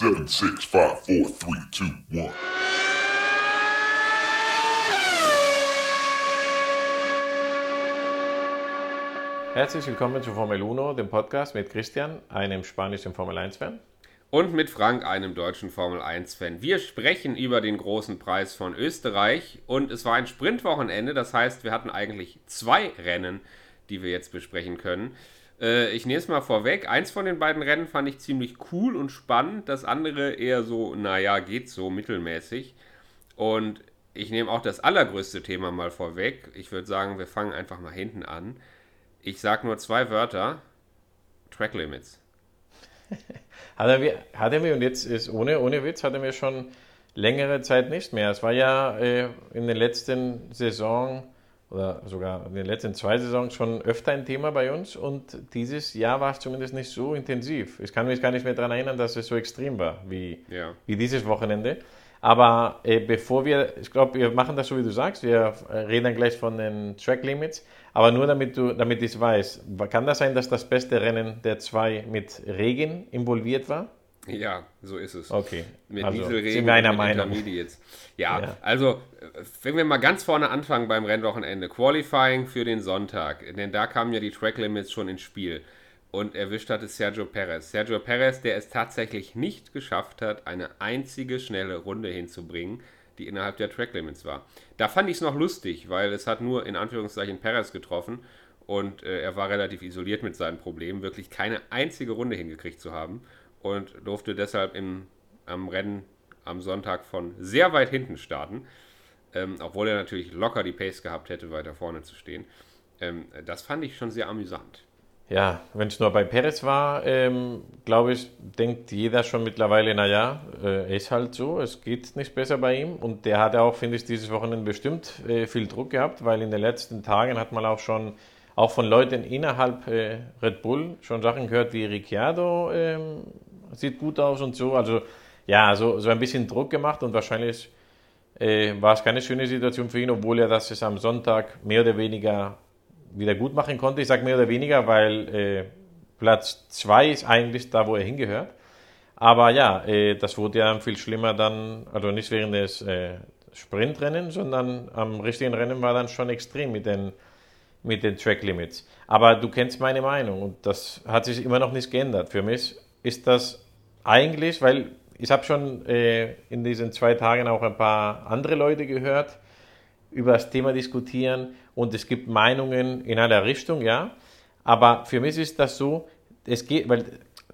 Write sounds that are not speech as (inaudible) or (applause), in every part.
Seven, six, five, four, three, two, one. Herzlich willkommen zu Formel 1, dem Podcast mit Christian, einem spanischen Formel 1-Fan. Und mit Frank, einem deutschen Formel 1-Fan. Wir sprechen über den großen Preis von Österreich und es war ein Sprintwochenende, das heißt, wir hatten eigentlich zwei Rennen, die wir jetzt besprechen können. Äh, ich nehme es mal vorweg. Eins von den beiden Rennen fand ich ziemlich cool und spannend. Das andere eher so, naja, geht so mittelmäßig. Und ich nehme auch das allergrößte Thema mal vorweg. Ich würde sagen, wir fangen einfach mal hinten an. Ich sage nur zwei Wörter. Track Limits. (laughs) hat, er mir, hat er mir, und jetzt ist ohne, ohne Witz, hat er mir schon längere Zeit nicht mehr. Es war ja äh, in den letzten Saison oder sogar in den letzten zwei Saisons schon öfter ein Thema bei uns und dieses Jahr war es zumindest nicht so intensiv. Ich kann mich gar nicht mehr daran erinnern, dass es so extrem war wie, ja. wie dieses Wochenende. Aber äh, bevor wir, ich glaube, wir machen das so, wie du sagst, wir äh, reden dann gleich von den Track Limits, aber nur damit du, damit ich weiß, kann das sein, dass das beste Rennen der zwei mit Regen involviert war? Ja, so ist es. Okay. Mit also, Nieselregen sind wir einer Meinung. Ja, ja, also wenn wir mal ganz vorne anfangen beim Rennwochenende. Qualifying für den Sonntag, denn da kamen ja die Track Limits schon ins Spiel. Und erwischt hatte Sergio Perez. Sergio Perez, der es tatsächlich nicht geschafft hat, eine einzige schnelle Runde hinzubringen, die innerhalb der Track Limits war. Da fand ich es noch lustig, weil es hat nur in Anführungszeichen Perez getroffen und äh, er war relativ isoliert mit seinen Problemen, wirklich keine einzige Runde hingekriegt zu haben und durfte deshalb im, am Rennen am Sonntag von sehr weit hinten starten, ähm, obwohl er natürlich locker die Pace gehabt hätte, weiter vorne zu stehen. Ähm, das fand ich schon sehr amüsant. Ja, wenn es nur bei Perez war, ähm, glaube ich, denkt jeder schon mittlerweile, naja, äh, ist halt so, es geht nicht besser bei ihm. Und der hat auch, finde ich, dieses Wochenende bestimmt äh, viel Druck gehabt, weil in den letzten Tagen hat man auch schon, auch von Leuten innerhalb äh, Red Bull, schon Sachen gehört wie Ricciardo ähm, sieht gut aus und so. Also ja, so, so ein bisschen Druck gemacht und wahrscheinlich äh, war es keine schöne Situation für ihn, obwohl er das es am Sonntag mehr oder weniger wieder gut machen konnte. Ich sage mehr oder weniger, weil äh, Platz 2 ist eigentlich da, wo er hingehört. Aber ja, äh, das wurde ja viel schlimmer dann, also nicht während des äh, Sprintrennen, sondern am richtigen Rennen war dann schon extrem mit den, mit den Track Limits. Aber du kennst meine Meinung und das hat sich immer noch nicht geändert. Für mich ist das eigentlich, weil ich habe schon äh, in diesen zwei Tagen auch ein paar andere Leute gehört über das Thema diskutieren und es gibt Meinungen in einer Richtung, ja. Aber für mich ist das so, es geht, weil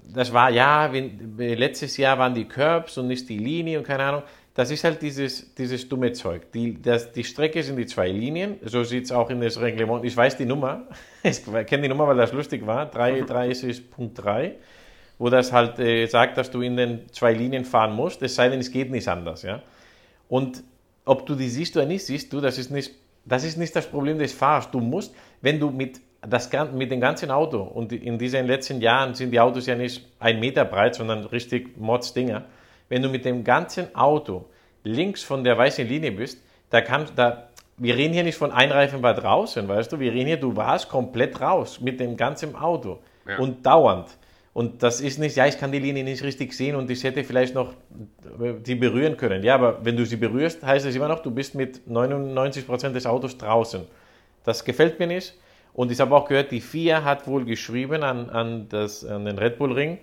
das war ja, wenn, letztes Jahr waren die Curbs und nicht die Linie und keine Ahnung. Das ist halt dieses, dieses dumme Zeug. Die, das, die Strecke sind die zwei Linien, so sieht es auch in das Reglement. Ich weiß die Nummer, (laughs) ich kenne die Nummer, weil das lustig war, 330.3 wo das halt äh, sagt, dass du in den zwei Linien fahren musst, es sei denn, es geht nicht anders. Ja? Und ob du die siehst oder nicht siehst, du, das ist nicht, das ist nicht das Problem des Fahrers. Du musst, wenn du mit, das, mit dem ganzen Auto, und in diesen letzten Jahren sind die Autos ja nicht ein Meter breit, sondern richtig Mods-Dinger, wenn du mit dem ganzen Auto links von der weißen Linie bist, da kannst, da, wir reden hier nicht von ein Reifen war draußen, weißt du, wir reden hier, du warst komplett raus mit dem ganzen Auto ja. und dauernd. Und das ist nicht, ja, ich kann die Linie nicht richtig sehen und ich hätte vielleicht noch die berühren können. Ja, aber wenn du sie berührst, heißt es immer noch, du bist mit 99% des Autos draußen. Das gefällt mir nicht. Und ich habe auch gehört, die FIA hat wohl geschrieben an, an, das, an den Red Bull Ring,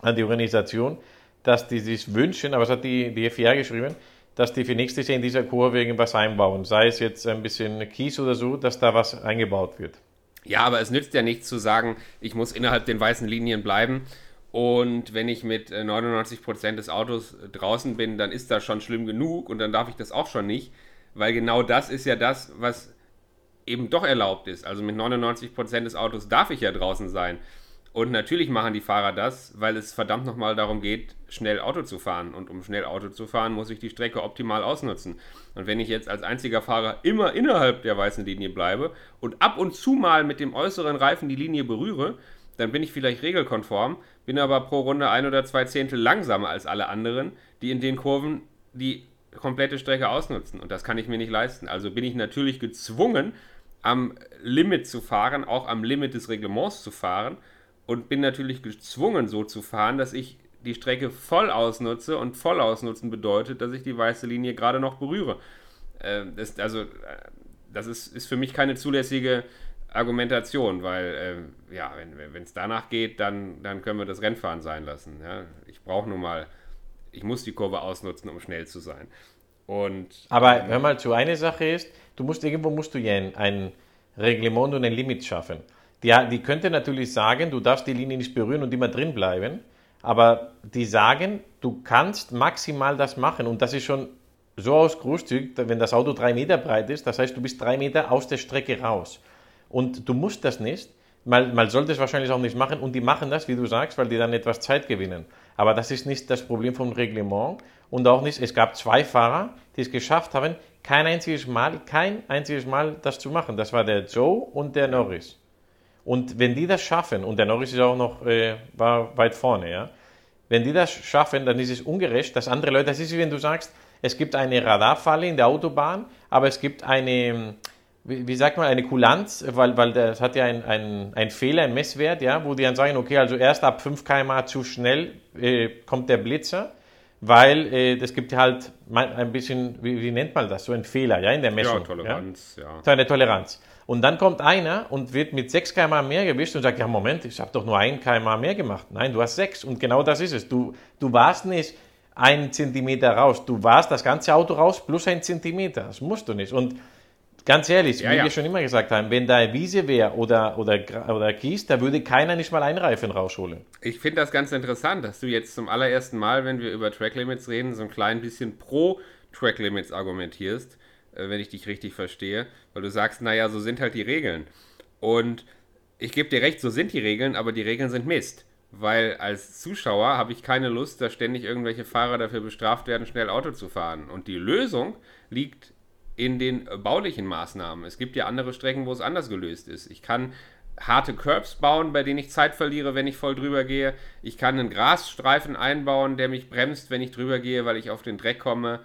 an die Organisation, dass die sich wünschen, aber es hat die, die FIA geschrieben, dass die für nächstes Jahr in dieser Kurve irgendwas einbauen. Sei es jetzt ein bisschen Kies oder so, dass da was eingebaut wird. Ja, aber es nützt ja nichts zu sagen, ich muss innerhalb den weißen Linien bleiben. Und wenn ich mit 99% äh, des Autos draußen bin, dann ist das schon schlimm genug und dann darf ich das auch schon nicht, weil genau das ist ja das, was eben doch erlaubt ist. Also mit 99% des Autos darf ich ja draußen sein. Und natürlich machen die Fahrer das, weil es verdammt nochmal darum geht, schnell Auto zu fahren. Und um schnell Auto zu fahren, muss ich die Strecke optimal ausnutzen. Und wenn ich jetzt als einziger Fahrer immer innerhalb der weißen Linie bleibe und ab und zu mal mit dem äußeren Reifen die Linie berühre, dann bin ich vielleicht regelkonform, bin aber pro Runde ein oder zwei Zehntel langsamer als alle anderen, die in den Kurven die komplette Strecke ausnutzen. Und das kann ich mir nicht leisten. Also bin ich natürlich gezwungen, am Limit zu fahren, auch am Limit des Reglements zu fahren und bin natürlich gezwungen, so zu fahren, dass ich die Strecke voll ausnutze und voll ausnutzen bedeutet, dass ich die weiße Linie gerade noch berühre. Äh, das, also, äh, das ist, ist für mich keine zulässige Argumentation, weil, äh, ja, wenn es danach geht, dann, dann können wir das Rennfahren sein lassen. Ja? Ich brauche nun mal, ich muss die Kurve ausnutzen, um schnell zu sein. Und, Aber ähm, hör mal zu, eine Sache ist, du musst irgendwo musst du ja ein, ein Reglement und ein Limit schaffen. Die, die könnte natürlich sagen, du darfst die Linie nicht berühren und immer drin bleiben, aber die sagen, du kannst maximal das machen und das ist schon so ausgroßzügig, wenn das Auto drei Meter breit ist, das heißt, du bist drei Meter aus der Strecke raus. Und du musst das nicht, man, man sollte es wahrscheinlich auch nicht machen und die machen das, wie du sagst, weil die dann etwas Zeit gewinnen. Aber das ist nicht das Problem vom Reglement und auch nicht, es gab zwei Fahrer, die es geschafft haben, kein einziges Mal, kein einziges Mal das zu machen. Das war der Joe und der Norris. Und wenn die das schaffen, und der Norris ist auch noch, äh, war weit vorne, ja, wenn die das schaffen, dann ist es ungerecht, dass andere Leute, das ist wie wenn du sagst, es gibt eine Radarfalle in der Autobahn, aber es gibt eine, wie, wie sagt man, eine Kulanz, weil, weil das hat ja ein, ein, ein Fehler, ein Messwert, ja, wo die dann sagen, okay, also erst ab 5 km zu schnell äh, kommt der Blitzer, weil äh, das gibt halt ein bisschen, wie, wie, nennt man das, so ein Fehler, ja, in der Messung. Ja, Toleranz, ja. ja. So eine Toleranz. Und dann kommt einer und wird mit 6 km mehr gewischt und sagt, ja Moment, ich habe doch nur 1 km mehr gemacht. Nein, du hast 6 und genau das ist es. Du, du warst nicht ein Zentimeter raus, du warst das ganze Auto raus plus ein Zentimeter. Das musst du nicht. Und ganz ehrlich, ja, wie ja. wir schon immer gesagt haben, wenn da Wiese wäre oder, oder, oder Kies, da würde keiner nicht mal einen Reifen rausholen. Ich finde das ganz interessant, dass du jetzt zum allerersten Mal, wenn wir über Track Limits reden, so ein klein bisschen pro Track Limits argumentierst. Äh, wenn ich dich richtig verstehe, weil du sagst, naja, so sind halt die Regeln. Und ich gebe dir recht, so sind die Regeln, aber die Regeln sind Mist. Weil als Zuschauer habe ich keine Lust, dass ständig irgendwelche Fahrer dafür bestraft werden, schnell Auto zu fahren. Und die Lösung liegt in den baulichen Maßnahmen. Es gibt ja andere Strecken, wo es anders gelöst ist. Ich kann harte Curbs bauen, bei denen ich Zeit verliere, wenn ich voll drüber gehe. Ich kann einen Grasstreifen einbauen, der mich bremst, wenn ich drüber gehe, weil ich auf den Dreck komme.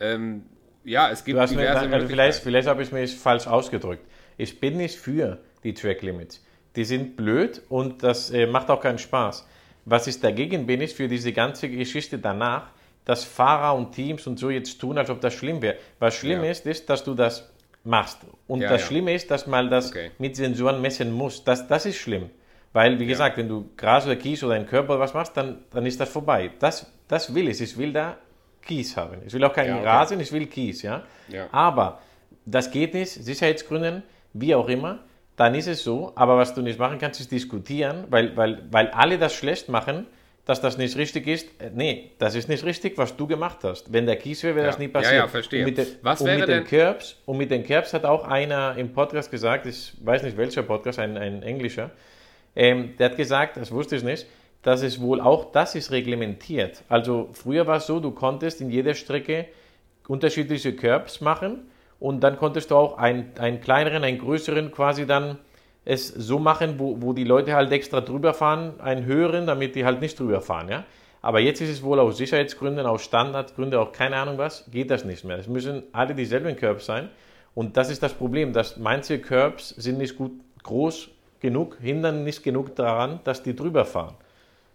Ähm, ja, es gibt diverse mir, also vielleicht, vielleicht habe ich mich falsch ausgedrückt. Ich bin nicht für die Track Limits. Die sind blöd und das äh, macht auch keinen Spaß. Was ich dagegen bin, ist für diese ganze Geschichte danach, dass Fahrer und Teams und so jetzt tun, als ob das schlimm wäre. Was schlimm ja. ist, ist, dass du das machst. Und ja, das ja. Schlimme ist, dass man das okay. mit Sensoren messen muss. Das, das ist schlimm. Weil, wie gesagt, wenn du Gras oder Kies oder einen Körper oder was machst, dann, dann ist das vorbei. Das, das will ich. Ich will da Kies haben. Ich will auch keinen ja, okay. Rasen, ich will Kies, ja? ja. Aber das geht nicht, Sicherheitsgründen, wie auch immer, dann ist es so. Aber was du nicht machen kannst, ist diskutieren, weil, weil, weil alle das schlecht machen, dass das nicht richtig ist. Äh, nee, das ist nicht richtig, was du gemacht hast. Wenn der Kies wäre, wäre ja. das nie passiert. Ja, ja, verstehe. Und mit, den, was und mit denn? den Curbs, und mit den Curbs hat auch einer im Podcast gesagt, ich weiß nicht welcher Podcast, ein, ein englischer, ähm, der hat gesagt, das wusste ich nicht, dass es wohl auch das ist reglementiert. Also früher war es so, du konntest in jeder Strecke unterschiedliche Curbs machen und dann konntest du auch einen, einen kleineren, einen größeren quasi dann es so machen, wo, wo die Leute halt extra drüber fahren, einen höheren, damit die halt nicht drüber fahren, ja. Aber jetzt ist es wohl aus Sicherheitsgründen, aus Standardgründen, auch keine Ahnung was, geht das nicht mehr. Es müssen alle dieselben Curbs sein. Und das ist das Problem, dass manche Curbs sind nicht gut groß genug, hindern nicht genug daran, dass die drüber fahren.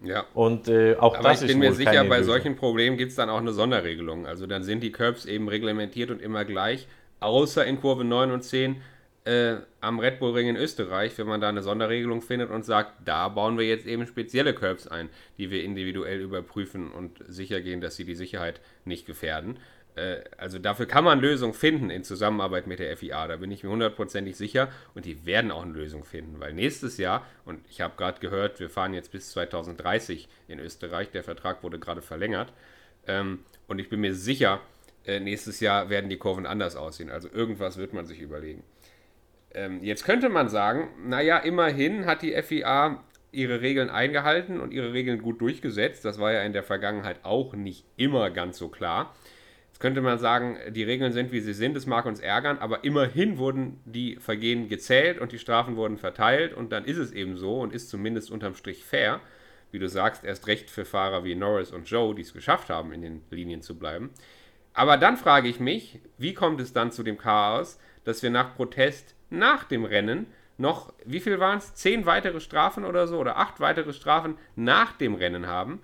Ja. Und äh, auch Aber das ich bin mir sicher, bei solchen Problemen gibt es dann auch eine Sonderregelung. Also dann sind die Curbs eben reglementiert und immer gleich, außer in Kurve 9 und 10 äh, am Red Bull Ring in Österreich, wenn man da eine Sonderregelung findet und sagt, da bauen wir jetzt eben spezielle Curbs ein, die wir individuell überprüfen und sicher gehen, dass sie die Sicherheit nicht gefährden. Äh, also dafür kann man Lösungen finden in Zusammenarbeit mit der FIA, da bin ich mir hundertprozentig sicher und die werden auch eine Lösung finden, weil nächstes Jahr, und ich habe gerade gehört, wir fahren jetzt bis 2030 in Österreich, der Vertrag wurde gerade verlängert. Ähm, und ich bin mir sicher, äh, nächstes Jahr werden die Kurven anders aussehen, also irgendwas wird man sich überlegen. Ähm, jetzt könnte man sagen, naja, immerhin hat die FIA ihre Regeln eingehalten und ihre Regeln gut durchgesetzt. Das war ja in der Vergangenheit auch nicht immer ganz so klar könnte man sagen, die Regeln sind, wie sie sind, es mag uns ärgern, aber immerhin wurden die Vergehen gezählt und die Strafen wurden verteilt und dann ist es eben so und ist zumindest unterm Strich fair, wie du sagst, erst recht für Fahrer wie Norris und Joe, die es geschafft haben, in den Linien zu bleiben. Aber dann frage ich mich, wie kommt es dann zu dem Chaos, dass wir nach Protest nach dem Rennen noch, wie viel waren es? Zehn weitere Strafen oder so oder acht weitere Strafen nach dem Rennen haben,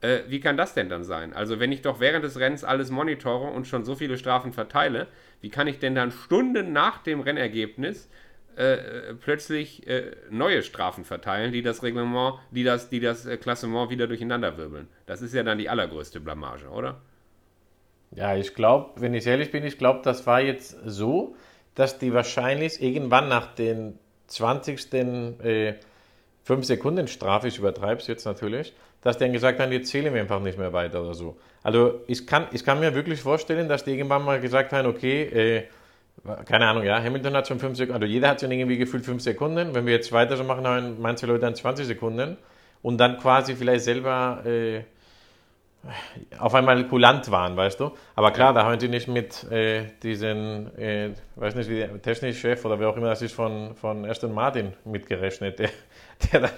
Äh, wie kann das denn dann sein? Also wenn ich doch während des Rennens alles monitore und schon so viele Strafen verteile, wie kann ich denn dann Stunden nach dem Rennergebnis äh, plötzlich äh, neue Strafen verteilen, die das Reglement, die das, die das äh, Klassement wieder durcheinander wirbeln? Das ist ja dann die allergrößte Blamage, oder? Ja, ich glaube, wenn ich ehrlich bin, ich glaube, das war jetzt so, dass die wahrscheinlich irgendwann nach den 20. 5 Sekunden Strafe, es jetzt natürlich, dass die dann gesagt haben, jetzt zählen wir einfach nicht mehr weiter oder so. Also ich kann, ich kann mir wirklich vorstellen, dass die irgendwann mal gesagt haben, okay, äh, keine Ahnung, ja, Hamilton hat schon 5 Sekunden, also jeder hat schon irgendwie gefühlt 5 Sekunden. Wenn wir jetzt weiter so machen, haben manche Leute dann 20 Sekunden und dann quasi vielleicht selber äh, auf einmal kulant waren, weißt du. Aber klar, da haben sie nicht mit äh, diesen, äh, weiß nicht, wie der technische Chef oder wer auch immer das ist von, von Aston Martin mitgerechnet, der, der, dann,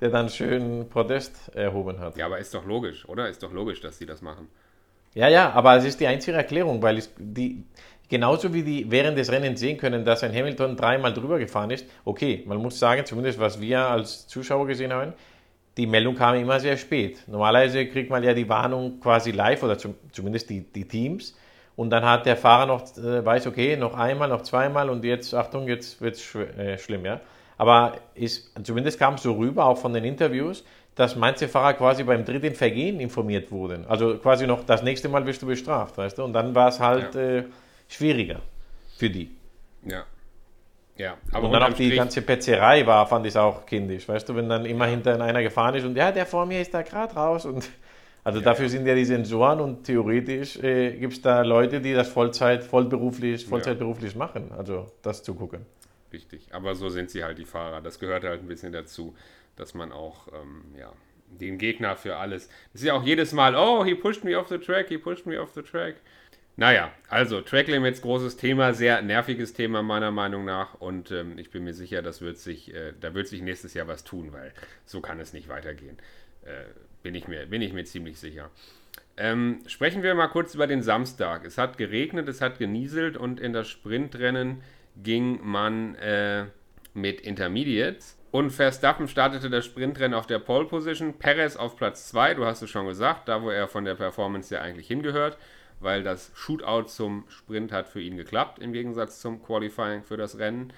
der dann schön Protest erhoben hat. Ja, aber ist doch logisch, oder? Ist doch logisch, dass sie das machen. Ja, ja, aber es ist die einzige Erklärung, weil es die, genauso wie die während des Rennens sehen können, dass ein Hamilton dreimal drüber gefahren ist, okay, man muss sagen, zumindest was wir als Zuschauer gesehen haben, die Meldung kam immer sehr spät. Normalerweise kriegt man ja die Warnung quasi live oder zum, zumindest die, die Teams. Und dann hat der Fahrer noch, äh, weiß, okay, noch einmal, noch zweimal und jetzt, Achtung, jetzt wird es sch äh, schlimm, ja. Aber ist, zumindest kam es so rüber, auch von den Interviews, dass manche Fahrer quasi beim dritten Vergehen informiert wurden. Also quasi noch, das nächste Mal wirst du bestraft, weißt du? Und dann war es halt ja. äh, schwieriger für die. Ja. Ja, aber und dann auch die Strich ganze Petzerei war, fand ich auch kindisch. Weißt du, wenn dann immer hinter einer gefahren ist und ja, der vor mir ist da gerade raus. Und also ja, dafür ja. sind ja die Sensoren und theoretisch äh, gibt es da Leute, die das Vollzeit, vollberuflich, Vollzeitberuflich ja. machen. Also das zu gucken. Richtig, aber so sind sie halt die Fahrer. Das gehört halt ein bisschen dazu, dass man auch ähm, ja, den Gegner für alles. Das ist ja auch jedes Mal, oh, he pushed me off the track, he pushed me off the track. Naja, also Track Limits, großes Thema, sehr nerviges Thema meiner Meinung nach und ähm, ich bin mir sicher, das wird sich, äh, da wird sich nächstes Jahr was tun, weil so kann es nicht weitergehen. Äh, bin, ich mir, bin ich mir ziemlich sicher. Ähm, sprechen wir mal kurz über den Samstag. Es hat geregnet, es hat genieselt und in das Sprintrennen ging man äh, mit Intermediates. Und Verstappen startete das Sprintrennen auf der Pole Position, Perez auf Platz 2, du hast es schon gesagt, da wo er von der Performance ja eigentlich hingehört weil das Shootout zum Sprint hat für ihn geklappt, im Gegensatz zum Qualifying für das Rennen.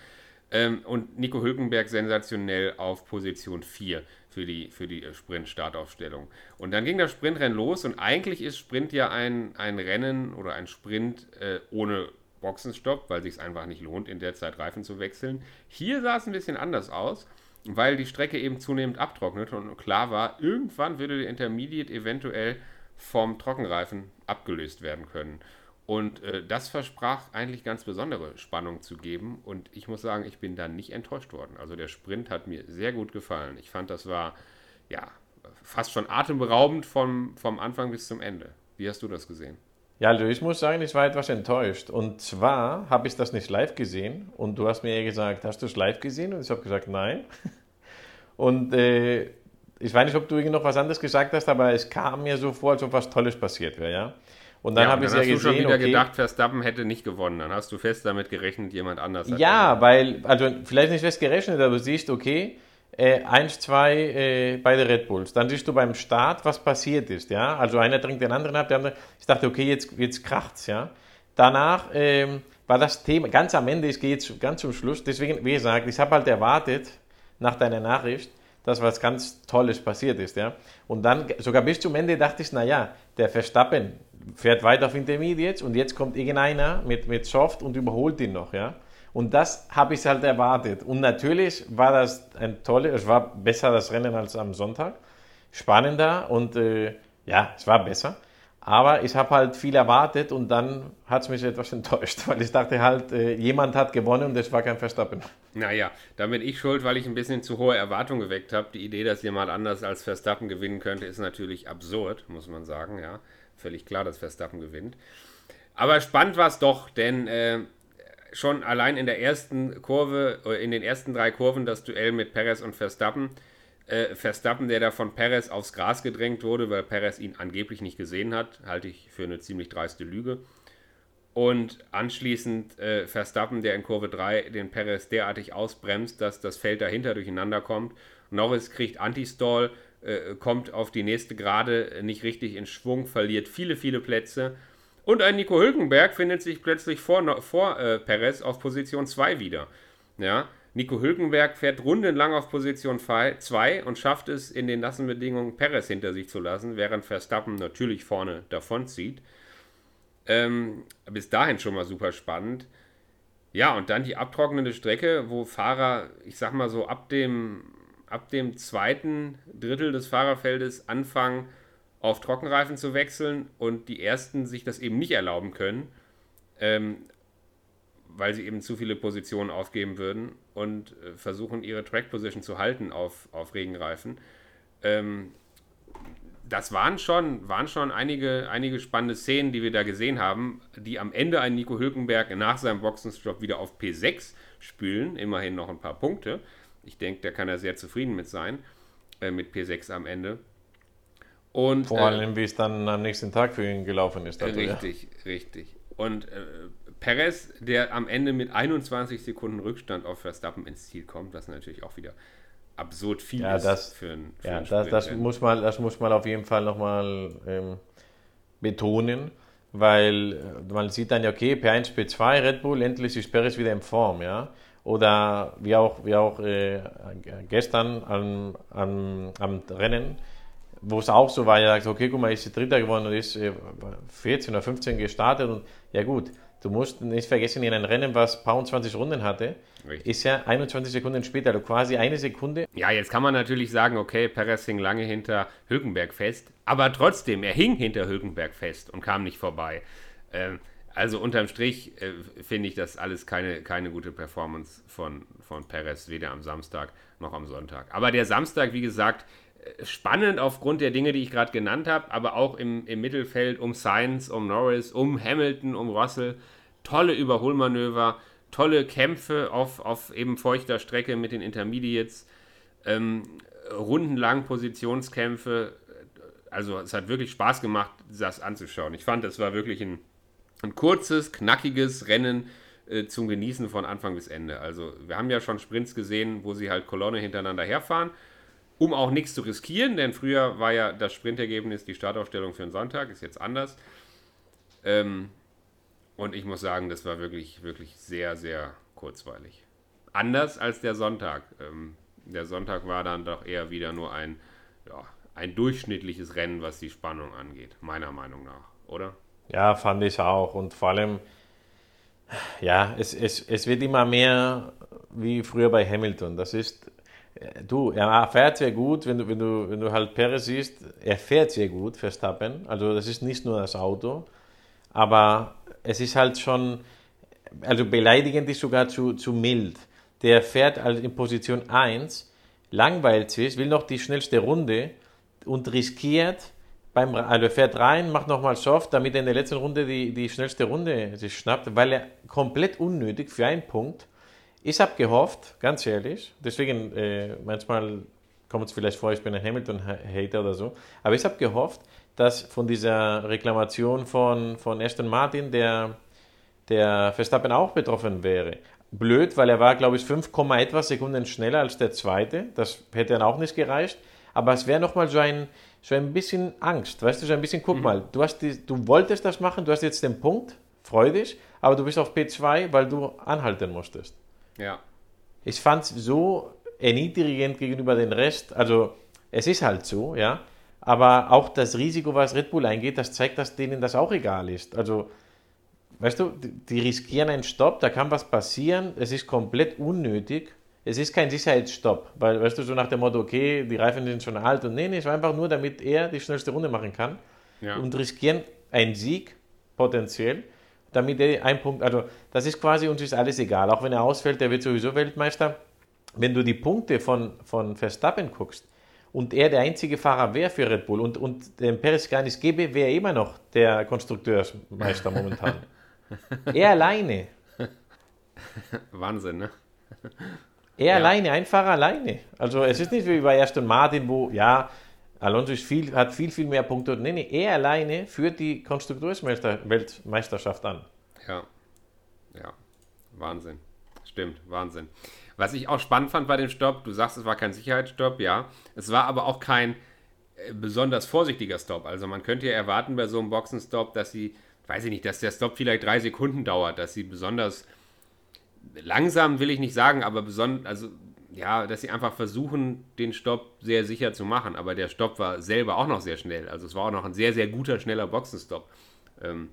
Ähm, und Nico Hülkenberg sensationell auf Position 4 für die, für die Sprint-Startaufstellung. Und dann ging das Sprintrennen los und eigentlich ist Sprint ja ein, ein Rennen oder ein Sprint äh, ohne Boxenstopp, weil sich es einfach nicht lohnt, in der Zeit Reifen zu wechseln. Hier sah es ein bisschen anders aus, weil die Strecke eben zunehmend abtrocknet und klar war, irgendwann würde der Intermediate eventuell vom Trockenreifen abgelöst werden können. Und äh, das versprach eigentlich ganz besondere Spannung zu geben. Und ich muss sagen, ich bin da nicht enttäuscht worden. Also der Sprint hat mir sehr gut gefallen. Ich fand, das war ja fast schon atemberaubend vom, vom Anfang bis zum Ende. Wie hast du das gesehen? Ja, also ich muss sagen, ich war etwas enttäuscht. Und zwar habe ich das nicht live gesehen. Und du hast mir gesagt, hast du es live gesehen? Und ich habe gesagt, nein. (laughs) Und äh, ich weiß nicht, ob du irgend noch was anderes gesagt hast, aber es kam mir so vor, als ob was Tolles passiert wäre, ja. Und dann ja, habe ich ja gesehen, du schon wieder okay, gedacht, Verstappen hätte nicht gewonnen. Dann hast du fest damit gerechnet, jemand anders Ja, gewonnen. weil, also vielleicht nicht fest gerechnet, aber du siehst, okay, äh, eins, zwei äh, bei den Red Bulls. Dann siehst du beim Start, was passiert ist, ja. Also einer trinkt den anderen ab, der andere. Ich dachte, okay, jetzt, jetzt kracht's, ja. Danach ähm, war das Thema, ganz am Ende, ich gehe jetzt ganz zum Schluss, deswegen, wie gesagt, ich habe halt erwartet, nach deiner Nachricht, dass was ganz Tolles passiert ist. Ja? Und dann, sogar bis zum Ende dachte ich, naja, der Verstappen fährt weiter auf Intermediates und jetzt kommt irgendeiner mit, mit Soft und überholt ihn noch. Ja? Und das habe ich halt erwartet. Und natürlich war das ein tolles, es war besser das Rennen als am Sonntag, spannender und äh, ja, es war besser. Aber ich habe halt viel erwartet und dann hat es mich etwas (laughs) enttäuscht, weil ich dachte halt, äh, jemand hat gewonnen und es war kein Verstappen. Naja, da bin ich schuld, weil ich ein bisschen zu hohe Erwartungen geweckt habe. Die Idee, dass jemand anders als Verstappen gewinnen könnte, ist natürlich absurd, muss man sagen. Ja, völlig klar, dass Verstappen gewinnt. Aber spannend war es doch, denn äh, schon allein in der ersten Kurve, äh, in den ersten drei Kurven, das Duell mit Perez und Verstappen, äh, Verstappen, der da von Perez aufs Gras gedrängt wurde, weil Perez ihn angeblich nicht gesehen hat, halte ich für eine ziemlich dreiste Lüge. Und anschließend äh, Verstappen, der in Kurve 3 den Perez derartig ausbremst, dass das Feld dahinter durcheinander kommt. Norris kriegt Anti-Stall, äh, kommt auf die nächste Gerade nicht richtig in Schwung, verliert viele, viele Plätze. Und ein Nico Hülkenberg findet sich plötzlich vor, vor äh, Perez auf Position 2 wieder. Ja, Nico Hülkenberg fährt rundenlang auf Position 2 und schafft es in den nassen Bedingungen Perez hinter sich zu lassen, während Verstappen natürlich vorne davonzieht. Ähm, bis dahin schon mal super spannend. Ja, und dann die abtrocknende Strecke, wo Fahrer, ich sag mal so, ab dem, ab dem zweiten Drittel des Fahrerfeldes anfangen, auf Trockenreifen zu wechseln und die ersten sich das eben nicht erlauben können, ähm, weil sie eben zu viele Positionen aufgeben würden und äh, versuchen, ihre Track Position zu halten auf, auf Regenreifen. Ähm, das waren schon, waren schon einige, einige spannende Szenen, die wir da gesehen haben, die am Ende ein Nico Hülkenberg nach seinem Boxenstopp wieder auf P6 spülen. Immerhin noch ein paar Punkte. Ich denke, da kann er sehr zufrieden mit sein, äh, mit P6 am Ende. Und, Vor allem, äh, wie es dann am nächsten Tag für ihn gelaufen ist. Also, richtig, ja. richtig. Und äh, Perez, der am Ende mit 21 Sekunden Rückstand auf Verstappen ins Ziel kommt, was natürlich auch wieder absurd viel ja, das, für, ein, für ja, das, das, muss man, das muss man auf jeden Fall nochmal ähm, betonen, weil äh, man sieht dann ja, okay, P1, P2, Red Bull, endlich ist Perez wieder in Form, ja. Oder wie auch, wie auch äh, gestern am, am, am Rennen, wo es auch so war, ja, okay, guck mal, ist Dritter geworden und ist äh, 14 oder 15 gestartet und ja gut, Du musst nicht vergessen, in einem Rennen, was paar 20 Runden hatte, Richtig. ist ja 21 Sekunden später, also quasi eine Sekunde. Ja, jetzt kann man natürlich sagen, okay, Perez hing lange hinter Hülkenberg fest, aber trotzdem, er hing hinter Hülkenberg fest und kam nicht vorbei. Ähm, also unterm Strich äh, finde ich das alles keine, keine gute Performance von, von Perez, weder am Samstag noch am Sonntag. Aber der Samstag, wie gesagt, spannend aufgrund der Dinge, die ich gerade genannt habe, aber auch im, im Mittelfeld um Sainz, um Norris, um Hamilton, um Russell. Tolle Überholmanöver, tolle Kämpfe auf, auf eben feuchter Strecke mit den Intermediates, ähm, rundenlang Positionskämpfe. Also es hat wirklich Spaß gemacht, das anzuschauen. Ich fand, es war wirklich ein, ein kurzes, knackiges Rennen äh, zum Genießen von Anfang bis Ende. Also wir haben ja schon Sprints gesehen, wo sie halt Kolonne hintereinander herfahren um auch nichts zu riskieren, denn früher war ja das Sprintergebnis die Startaufstellung für den Sonntag, ist jetzt anders. Ähm, und ich muss sagen, das war wirklich, wirklich sehr, sehr kurzweilig. Anders als der Sonntag. Ähm, der Sonntag war dann doch eher wieder nur ein, ja, ein durchschnittliches Rennen, was die Spannung angeht, meiner Meinung nach, oder? Ja, fand ich auch. Und vor allem, ja, es, es, es wird immer mehr wie früher bei Hamilton. Das ist Du, er fährt sehr gut, wenn du, wenn du, wenn du halt Perez siehst, er fährt sehr gut, Verstappen. Also das ist nicht nur das Auto, aber es ist halt schon, also beleidigend ist sogar zu, zu mild. Der fährt halt in Position 1, langweilt sich, will noch die schnellste Runde und riskiert, beim, also fährt rein, macht nochmal soft, damit er in der letzten Runde die, die schnellste Runde sich schnappt, weil er komplett unnötig für einen Punkt ich habe gehofft, ganz ehrlich, deswegen äh, manchmal kommt es vielleicht vor, ich bin ein Hamilton-Hater oder so, aber ich habe gehofft, dass von dieser Reklamation von, von Aston Martin der, der Verstappen auch betroffen wäre. Blöd, weil er war, glaube ich, 5, etwas Sekunden schneller als der zweite. Das hätte dann auch nicht gereicht. Aber es wäre nochmal so ein, so ein bisschen Angst. Weißt du, so ein bisschen, guck mhm. mal, du, hast die, du wolltest das machen, du hast jetzt den Punkt, freu dich, aber du bist auf P2, weil du anhalten musstest. Ja. Ich fand es so erniedrigend gegenüber dem Rest. Also, es ist halt so, ja. Aber auch das Risiko, was Red Bull eingeht, das zeigt, dass denen das auch egal ist. Also, weißt du, die riskieren einen Stopp, da kann was passieren, es ist komplett unnötig. Es ist kein Sicherheitsstopp, weil, weißt du, so nach dem Motto, okay, die Reifen sind schon alt und nee, nee, es war einfach nur, damit er die schnellste Runde machen kann ja. und riskieren einen Sieg potenziell damit er ein Punkt, also das ist quasi uns ist alles egal. Auch wenn er ausfällt, der wird sowieso Weltmeister. Wenn du die Punkte von, von Verstappen guckst und er der einzige Fahrer wäre für Red Bull und, und den Perez gar nicht gäbe, wäre er immer noch der Konstrukteursmeister momentan. (laughs) er alleine. Wahnsinn, ne? Er ja. alleine, ein Fahrer alleine. Also es ist nicht wie bei Aston Martin, wo, ja, Alonso viel, hat viel, viel mehr Punkte. Nee, nee, er alleine führt die Konstrukteursweltmeisterschaft an. Ja, ja, Wahnsinn. Stimmt, Wahnsinn. Was ich auch spannend fand bei dem Stopp, du sagst, es war kein Sicherheitsstopp, ja. Es war aber auch kein, äh, besonders vorsichtiger Stop. Also man könnte ja erwarten bei so einem Boxenstopp, dass sie, weiß ich nicht, dass der Stop vielleicht drei Sekunden dauert, dass sie besonders langsam will ich nicht sagen, aber besonders, also ja, dass sie einfach versuchen, den Stopp sehr sicher zu machen. Aber der Stopp war selber auch noch sehr schnell. Also es war auch noch ein sehr, sehr guter, schneller Boxenstopp. Ähm,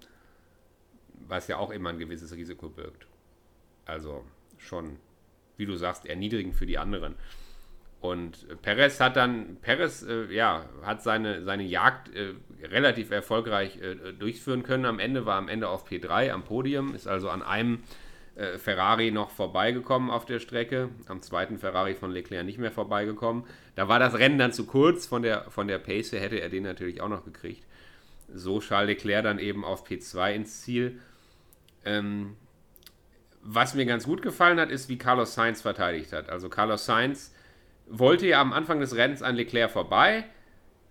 was ja auch immer ein gewisses Risiko birgt. Also schon, wie du sagst, erniedrigend für die anderen. Und Perez hat dann, Perez, äh, ja, hat seine, seine Jagd äh, relativ erfolgreich äh, durchführen können. Am Ende war am Ende auf P3 am Podium, ist also an einem äh, Ferrari noch vorbeigekommen auf der Strecke, am zweiten Ferrari von Leclerc nicht mehr vorbeigekommen. Da war das Rennen dann zu kurz, von der, von der Pace her hätte er den natürlich auch noch gekriegt. So Charles Leclerc dann eben auf P2 ins Ziel. Ähm, was mir ganz gut gefallen hat, ist, wie Carlos Sainz verteidigt hat. Also Carlos Sainz wollte ja am Anfang des Rennens an Leclerc vorbei,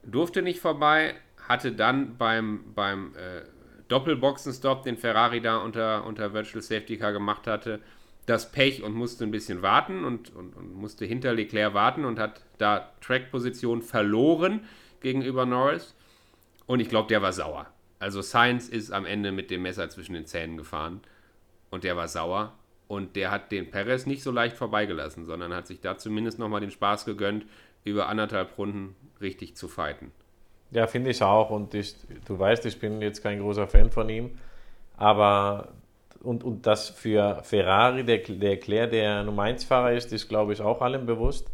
durfte nicht vorbei, hatte dann beim, beim äh, Doppelboxenstopp, den Ferrari da unter, unter Virtual Safety Car gemacht hatte, das Pech und musste ein bisschen warten und, und, und musste hinter Leclerc warten und hat da Trackposition verloren gegenüber Norris. Und ich glaube, der war sauer. Also Sainz ist am Ende mit dem Messer zwischen den Zähnen gefahren und der war sauer. Und der hat den Perez nicht so leicht vorbeigelassen, sondern hat sich da zumindest nochmal den Spaß gegönnt, über anderthalb Runden richtig zu fighten. Ja, finde ich auch. Und ich, du weißt, ich bin jetzt kein großer Fan von ihm. Aber und, und das für Ferrari, der, der Leclerc, der Nummer 1 Fahrer ist, ist, glaube ich, auch allen bewusst.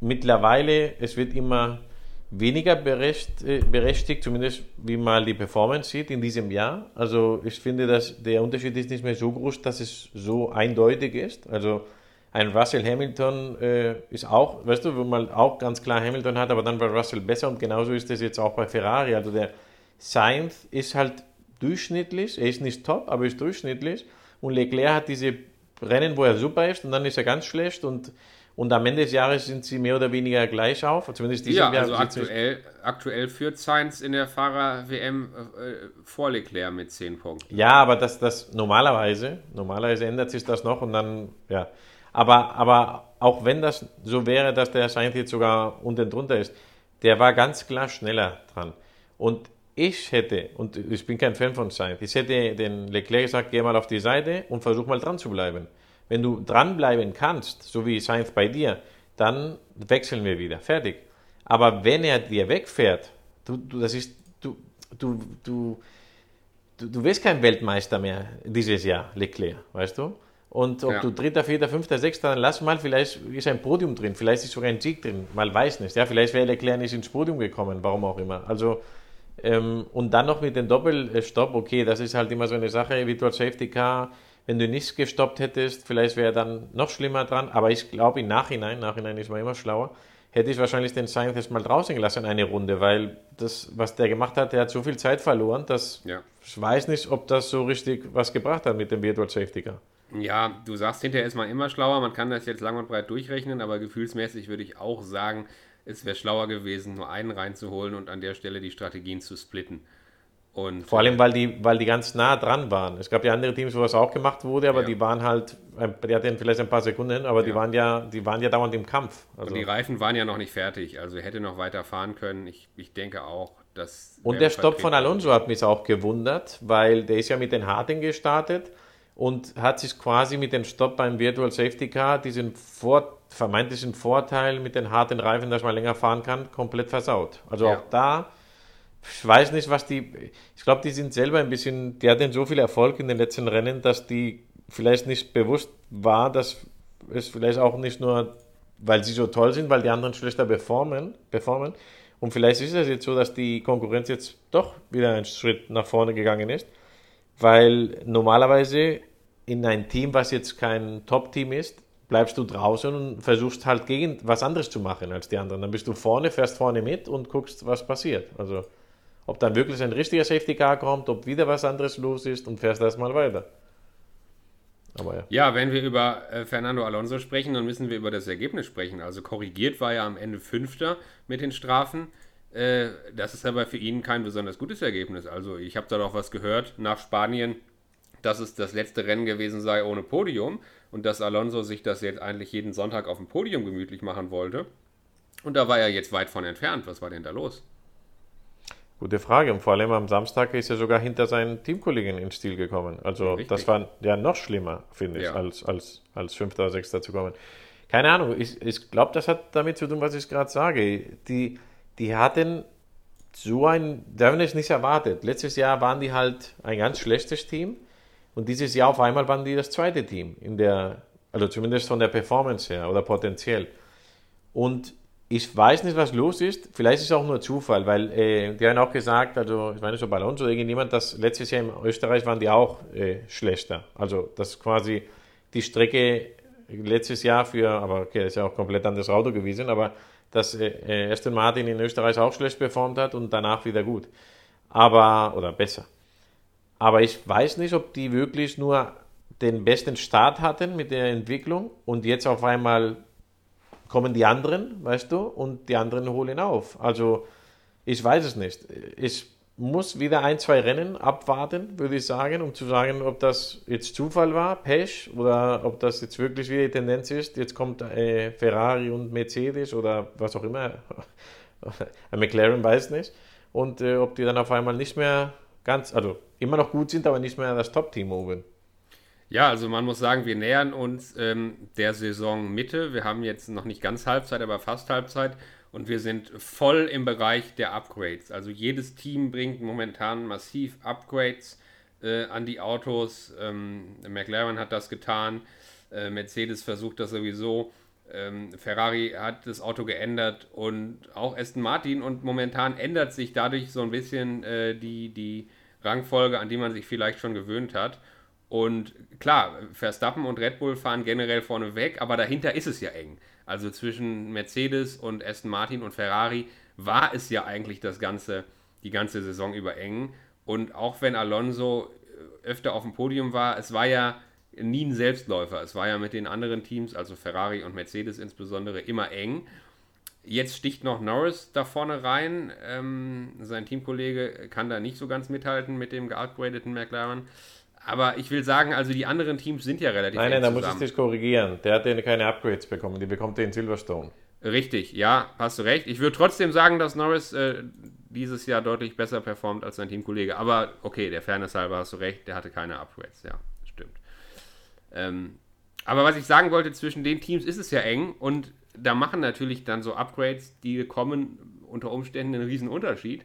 Mittlerweile, es wird immer weniger äh, berechtigt, zumindest wie man die Performance sieht in diesem Jahr. Also ich finde, dass der Unterschied ist nicht mehr so groß, dass es so eindeutig ist. Also ein Russell Hamilton äh, ist auch, weißt du, wo man auch ganz klar Hamilton hat, aber dann war Russell besser und genauso ist es jetzt auch bei Ferrari. Also der Sainz ist halt durchschnittlich, er ist nicht top, aber ist durchschnittlich und Leclerc hat diese Rennen, wo er super ist und dann ist er ganz schlecht und und am Ende des Jahres sind sie mehr oder weniger gleich auf. Zumindest dieses ja, Jahr. Also aktuell, aktuell führt Sainz in der Fahrer-WM äh, vor Leclerc mit 10 Punkten. Ja, aber das, das normalerweise, normalerweise ändert sich das noch und dann, ja. Aber, aber auch wenn das so wäre, dass der Sainz jetzt sogar unten drunter ist, der war ganz klar schneller dran. Und ich hätte, und ich bin kein Fan von Sainz, ich hätte den Leclerc gesagt, geh mal auf die Seite und versuch mal dran zu bleiben. Wenn du dranbleiben kannst, so wie Sainz bei dir, dann wechseln wir wieder. Fertig. Aber wenn er dir wegfährt, du, du, das ist, du, du, du, du, du wirst kein Weltmeister mehr dieses Jahr, Leclerc, weißt du? Und ob ja. du Dritter, Vierter, Fünfter, Sechster, dann lass mal, vielleicht ist ein Podium drin, vielleicht ist sogar ein Sieg drin, mal weiß nicht. Ja, vielleicht wäre Leclerc nicht ins Podium gekommen, warum auch immer. Also, ähm, und dann noch mit dem Doppelstopp, okay, das ist halt immer so eine Sache, Virtual Safety Car, wenn du nichts gestoppt hättest, vielleicht wäre dann noch schlimmer dran. Aber ich glaube, im Nachhinein, Nachhinein ist man immer schlauer, hätte ich wahrscheinlich den Sainz jetzt mal draußen gelassen, eine Runde, weil das, was der gemacht hat, der hat so viel Zeit verloren, dass ja. ich weiß nicht, ob das so richtig was gebracht hat mit dem Virtual Safety Car. Ja, du sagst hinterher ist man immer schlauer, man kann das jetzt lang und breit durchrechnen, aber gefühlsmäßig würde ich auch sagen, es wäre schlauer gewesen, nur einen reinzuholen und an der Stelle die Strategien zu splitten. Und Vor allem, weil die, weil die ganz nah dran waren. Es gab ja andere Teams, wo das auch gemacht wurde, aber ja. die waren halt, die hatten vielleicht ein paar Sekunden, aber ja. die waren ja, die waren ja dauernd im Kampf. Also und die Reifen waren ja noch nicht fertig, also hätte noch weiter fahren können. Ich, ich denke auch, dass. Und der Stopp von Alonso hat mich auch gewundert, weil der ist ja mit den Harten gestartet und hat sich quasi mit dem Stopp beim Virtual Safety Car diesen Vor vermeintlichen Vorteil mit den harten Reifen, dass man länger fahren kann, komplett versaut. Also ja. auch da ich weiß nicht, was die. Ich glaube, die sind selber ein bisschen. Die hatten so viel Erfolg in den letzten Rennen, dass die vielleicht nicht bewusst war, dass es vielleicht auch nicht nur, weil sie so toll sind, weil die anderen schlechter performen, performen. Und vielleicht ist es jetzt so, dass die Konkurrenz jetzt doch wieder einen Schritt nach vorne gegangen ist, weil normalerweise in ein Team, was jetzt kein Top-Team ist, bleibst du draußen und versuchst halt gegen was anderes zu machen als die anderen. Dann bist du vorne, fährst vorne mit und guckst, was passiert. Also ob dann wirklich ein richtiger Safety Car kommt, ob wieder was anderes los ist und fährst erstmal weiter. Aber ja. ja, wenn wir über äh, Fernando Alonso sprechen, dann müssen wir über das Ergebnis sprechen. Also korrigiert war er am Ende Fünfter mit den Strafen. Äh, das ist aber für ihn kein besonders gutes Ergebnis. Also ich habe da doch was gehört nach Spanien, dass es das letzte Rennen gewesen sei ohne Podium und dass Alonso sich das jetzt eigentlich jeden Sonntag auf dem Podium gemütlich machen wollte. Und da war er jetzt weit von entfernt. Was war denn da los? Gute Frage. Und vor allem am Samstag ist er sogar hinter seinen Teamkollegen ins Stil gekommen. Also Richtig. das war ja noch schlimmer, finde ich, Ja. als, als, als Fünfter oder Sechster zu kommen. Keine Ahnung, ich, ich glaube, das hat damit zu tun, was ich gerade sage. Die, die hatten so ein, da haben es nicht erwartet. Letztes Jahr waren die halt ein ganz schlechtes Team und dieses Jahr auf einmal waren die das zweite Team in der, also zumindest von der Performance her oder potenziell. Und ich weiß nicht, was los ist. Vielleicht ist es auch nur Zufall, weil äh, die haben auch gesagt, also ich meine so oder irgendjemand, dass letztes Jahr in Österreich waren die auch äh, schlechter. Also das quasi die Strecke letztes Jahr für, aber okay, das ist ja auch komplett anderes Auto gewesen, aber dass äh, äh, Aston Martin in Österreich auch schlecht performt hat und danach wieder gut. Aber, oder besser. Aber ich weiß nicht, ob die wirklich nur den besten Start hatten mit der Entwicklung und jetzt auf einmal kommen die anderen, weißt du, und die anderen holen auf. Also ich weiß es nicht. Ich muss wieder ein, zwei Rennen abwarten, würde ich sagen, um zu sagen, ob das jetzt Zufall war, Pech, oder ob das jetzt wirklich wieder die Tendenz ist. Jetzt kommt äh, Ferrari und Mercedes oder was auch immer. (laughs) McLaren weiß nicht. Und äh, ob die dann auf einmal nicht mehr ganz, also immer noch gut sind, aber nicht mehr das Top-Team oben. Ja, also man muss sagen, wir nähern uns ähm, der Saisonmitte. Wir haben jetzt noch nicht ganz Halbzeit, aber fast Halbzeit. Und wir sind voll im Bereich der Upgrades. Also jedes Team bringt momentan massiv Upgrades äh, an die Autos. Ähm, McLaren hat das getan. Äh, Mercedes versucht das sowieso. Ähm, Ferrari hat das Auto geändert und auch Aston Martin. Und momentan ändert sich dadurch so ein bisschen äh, die, die Rangfolge, an die man sich vielleicht schon gewöhnt hat. Und klar, Verstappen und Red Bull fahren generell vorne weg, aber dahinter ist es ja eng. Also zwischen Mercedes und Aston Martin und Ferrari war es ja eigentlich das ganze, die ganze Saison über eng. Und auch wenn Alonso äh, öfter auf dem Podium war, es war ja nie ein Selbstläufer. Es war ja mit den anderen Teams, also Ferrari und Mercedes insbesondere, immer eng. Jetzt sticht noch Norris da vorne rein. Ähm, sein Teamkollege kann da nicht so ganz mithalten mit dem geupgradeten McLaren. Aber ich will sagen, also die anderen Teams sind ja relativ Nein, nein, da muss ich dich korrigieren. Der hat ja keine Upgrades bekommen, die bekommt er in Silverstone. Richtig, ja, hast du recht. Ich würde trotzdem sagen, dass Norris äh, dieses Jahr deutlich besser performt als sein Teamkollege. Aber okay, der Fairness halber hast du recht, der hatte keine Upgrades, ja, stimmt. Ähm, aber was ich sagen wollte, zwischen den Teams ist es ja eng und da machen natürlich dann so Upgrades, die kommen unter Umständen einen riesen Unterschied.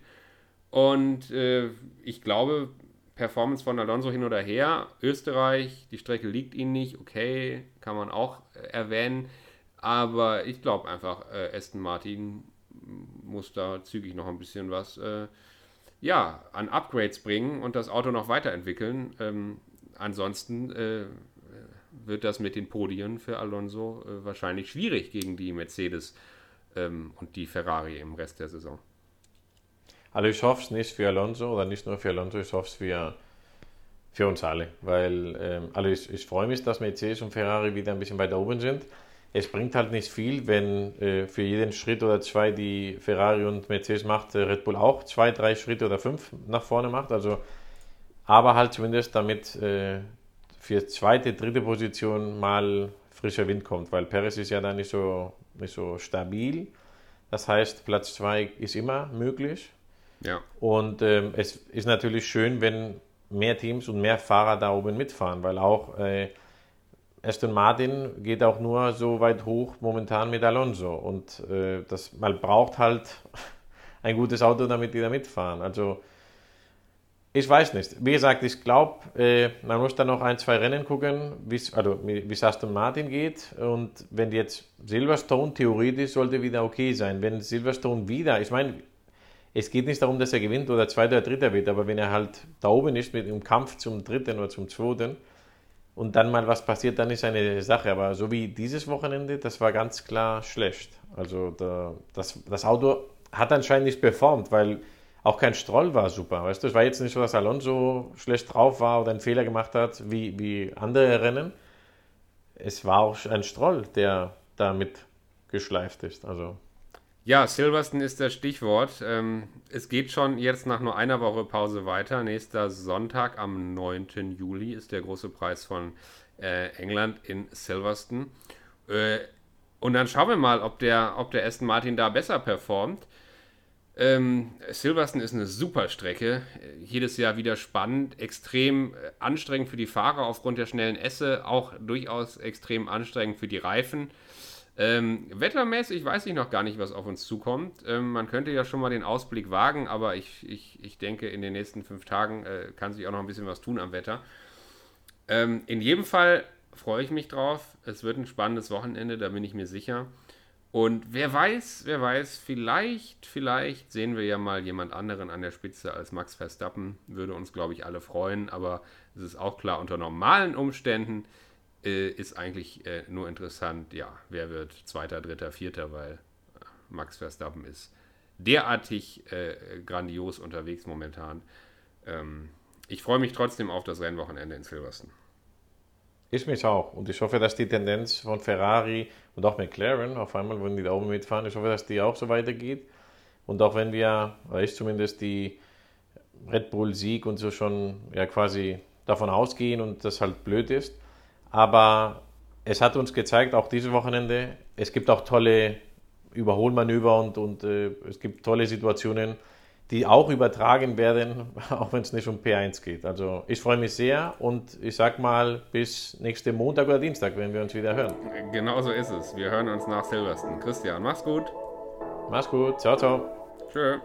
Und äh, ich glaube, Performance von Alonso hin oder her, Österreich, die Strecke liegt ihnen nicht, okay, kann man auch äh, erwähnen. Aber ich glaube einfach, äh, Aston Martin muss da zügig noch ein bisschen was äh, ja, an Upgrades bringen und das Auto noch weiterentwickeln. Ähm, ansonsten äh, wird das mit den Podien für Alonso äh, wahrscheinlich schwierig gegen die Mercedes ähm, und die Ferrari im Rest der Saison. Also ich hoffe es nicht für Alonso oder nicht nur für Alonso, ich hoffe es für, für uns alle. Weil ähm, also ich, ich freue mich, dass Mercedes und Ferrari wieder ein bisschen weiter oben sind. Es bringt halt nicht viel, wenn äh, für jeden Schritt oder zwei, die Ferrari und Mercedes macht, äh, Red Bull auch zwei, drei Schritte oder fünf nach vorne macht. Also, aber halt zumindest damit äh, für zweite, dritte Position mal frischer Wind kommt, weil Perez ist ja da nicht so, nicht so stabil. Das heißt, Platz zwei ist immer möglich. Ja. Und ähm, es ist natürlich schön, wenn mehr Teams und mehr Fahrer da oben mitfahren, weil auch äh, Aston Martin geht auch nur so weit hoch momentan mit Alonso. Und äh, das, man braucht halt (laughs) ein gutes Auto, damit die da mitfahren. Also ich weiß nicht. Wie gesagt, ich glaube, äh, man muss da noch ein, zwei Rennen gucken, also wie es Aston Martin geht. Und wenn jetzt Silverstone theoretisch sollte wieder okay sein. Wenn Silverstone wieder, ich meine, es geht nicht darum, dass er gewinnt oder Zweiter oder Dritter wird, aber wenn er halt da oben ist mit dem Kampf zum Dritten oder zum Zweiten und dann mal was passiert, dann ist eine Sache. Aber so wie dieses Wochenende, das war ganz klar schlecht. Also da, das, das Auto hat anscheinend nicht performt, weil auch kein Stroll war super. Weißt du, es war jetzt nicht so, dass Alonso schlecht drauf war oder einen Fehler gemacht hat, wie, wie andere Rennen. Es war auch ein Stroll, der damit geschleift ist. Also Ja, Silverstone ist das Stichwort. Ähm, es geht schon jetzt nach nur einer Woche Pause weiter. Nächster Sonntag am 9. Juli ist der große Preis von äh, England in Silverstone. Äh, Und dann schauen wir mal, ob der, ob der Aston Martin da besser performt. Ähm, Silverstone ist eine super Strecke, jedes Jahr wieder spannend, extrem äh, anstrengend für die Fahrer aufgrund der schnellen Esse, auch durchaus extrem anstrengend für die Reifen. Ähm, wettermäßig weiß ich noch gar nicht, was auf uns zukommt. Ähm, man könnte ja schon mal den Ausblick wagen, aber ich, ich, ich denke, in den nächsten fünf Tagen äh, kann sich auch noch ein bisschen was tun am Wetter. Ähm, in jedem Fall freue ich mich drauf. Es wird ein spannendes Wochenende, da bin ich mir sicher. Und wer weiß, wer weiß, vielleicht, vielleicht sehen wir ja mal jemand anderen an der Spitze als Max Verstappen. Würde uns, glaube ich, alle freuen. Aber es ist auch klar, unter normalen Umständen äh, ist eigentlich äh, nur interessant, ja, wer wird Zweiter, Dritter, Vierter, weil äh, Max Verstappen ist derartig äh, grandios unterwegs momentan. Ähm, ich freue mich trotzdem auf das Rennwochenende in Silverstone. Ich mich auch. Und ich hoffe, dass die Tendenz von Ferrari und auch McLaren, auf einmal, wenn die da oben mitfahren, ich hoffe, dass die auch so weitergeht. Und auch wenn wir, oder ich zumindest, die Red Bull-Sieg und so schon ja quasi davon ausgehen und das halt blöd ist. Aber es hat uns gezeigt, auch dieses Wochenende, es gibt auch tolle Überholmanöver und, und äh, es gibt tolle Situationen, die auch übertragen werden, (laughs) auch wenn es nicht um P1 geht. Also ich freue mich sehr und ich sag mal bis nächsten Montag oder Dienstag, wenn wir uns wieder hören. Genau so ist es. Wir hören uns nach Silverstone. Christian, mach's gut. Mach's gut. Ciao, ciao. Tschö.